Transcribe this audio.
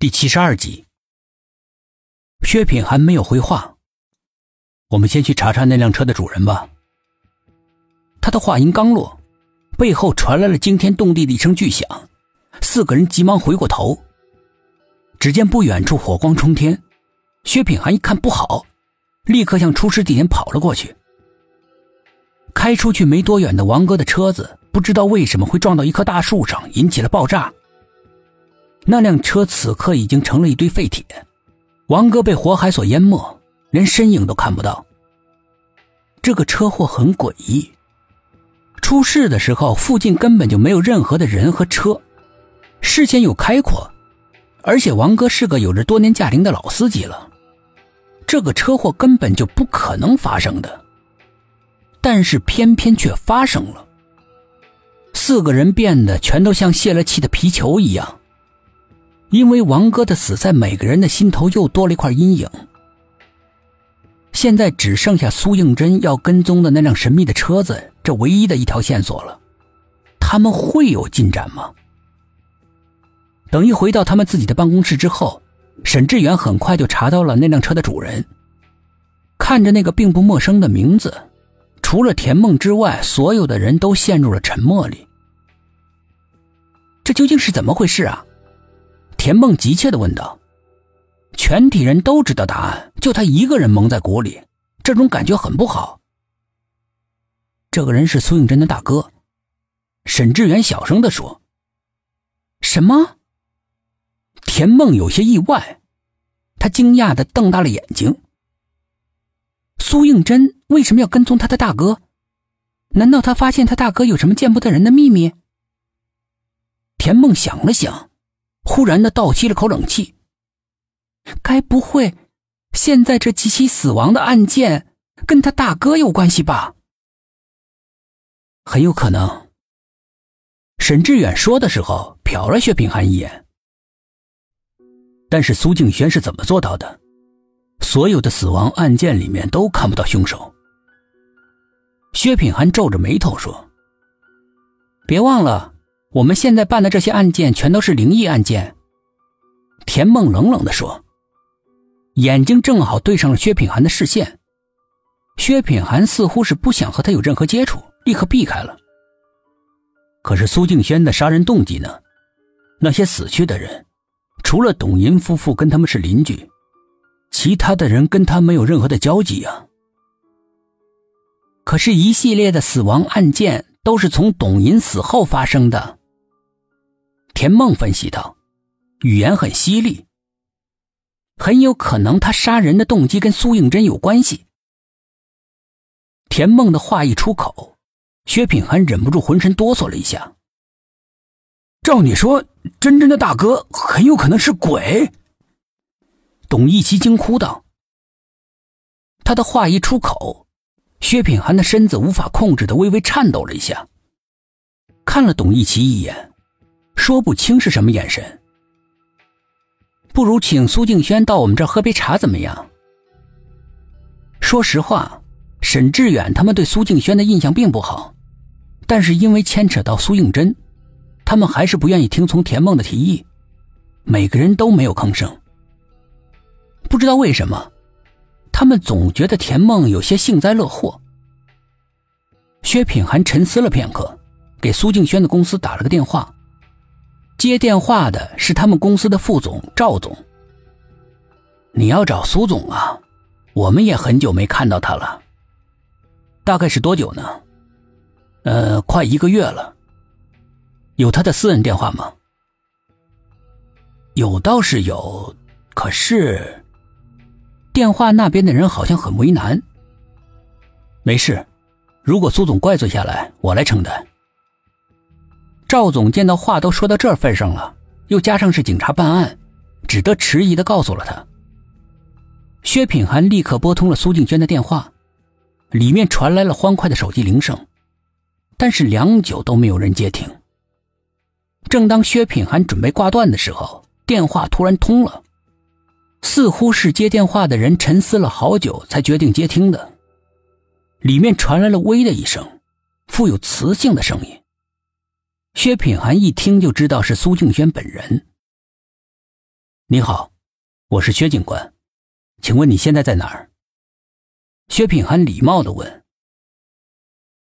第七十二集，薛品涵没有回话。我们先去查查那辆车的主人吧。他的话音刚落，背后传来了惊天动地的一声巨响，四个人急忙回过头，只见不远处火光冲天。薛品涵一看不好，立刻向出事地点跑了过去。开出去没多远的王哥的车子，不知道为什么会撞到一棵大树上，引起了爆炸。那辆车此刻已经成了一堆废铁，王哥被火海所淹没，连身影都看不到。这个车祸很诡异，出事的时候附近根本就没有任何的人和车，视线又开阔，而且王哥是个有着多年驾龄的老司机了，这个车祸根本就不可能发生的，但是偏偏却发生了。四个人变得全都像泄了气的皮球一样。因为王哥的死，在每个人的心头又多了一块阴影。现在只剩下苏应真要跟踪的那辆神秘的车子，这唯一的一条线索了。他们会有进展吗？等一回到他们自己的办公室之后，沈志远很快就查到了那辆车的主人。看着那个并不陌生的名字，除了田梦之外，所有的人都陷入了沉默里。这究竟是怎么回事啊？田梦急切的问道：“全体人都知道答案，就他一个人蒙在鼓里，这种感觉很不好。”这个人是苏应真的大哥，沈志远小声的说：“什么？”田梦有些意外，他惊讶的瞪大了眼睛。苏应真为什么要跟踪他的大哥？难道他发现他大哥有什么见不得人的秘密？田梦想了想。忽然的倒吸了口冷气。该不会，现在这几起死亡的案件跟他大哥有关系吧？很有可能。沈志远说的时候瞟了薛品涵一眼。但是苏静轩是怎么做到的？所有的死亡案件里面都看不到凶手。薛品涵皱着眉头说：“别忘了。”我们现在办的这些案件全都是灵异案件。”田梦冷冷的说，眼睛正好对上了薛品涵的视线。薛品涵似乎是不想和他有任何接触，立刻避开了。可是苏静轩的杀人动机呢？那些死去的人，除了董银夫妇跟他们是邻居，其他的人跟他没有任何的交集啊。可是，一系列的死亡案件都是从董银死后发生的。田梦分析道，语言很犀利，很有可能他杀人的动机跟苏应真有关系。田梦的话一出口，薛品涵忍不住浑身哆嗦了一下。照你说，真真的大哥很有可能是鬼。董一奇惊呼道。他的话一出口，薛品涵的身子无法控制的微微颤抖了一下，看了董一奇一眼。说不清是什么眼神，不如请苏静轩到我们这儿喝杯茶怎么样？说实话，沈志远他们对苏静轩的印象并不好，但是因为牵扯到苏应真，他们还是不愿意听从田梦的提议，每个人都没有吭声。不知道为什么，他们总觉得田梦有些幸灾乐祸。薛品涵沉思了片刻，给苏静轩的公司打了个电话。接电话的是他们公司的副总赵总。你要找苏总啊？我们也很久没看到他了。大概是多久呢？呃，快一个月了。有他的私人电话吗？有倒是有，可是电话那边的人好像很为难。没事，如果苏总怪罪下来，我来承担。赵总见到话都说到这份上了，又加上是警察办案，只得迟疑的告诉了他。薛品涵立刻拨通了苏静娟的电话，里面传来了欢快的手机铃声，但是良久都没有人接听。正当薛品涵准备挂断的时候，电话突然通了，似乎是接电话的人沉思了好久才决定接听的。里面传来了“喂”的一声，富有磁性的声音。薛品涵一听就知道是苏静轩本人。你好，我是薛警官，请问你现在在哪儿？薛品涵礼貌的问。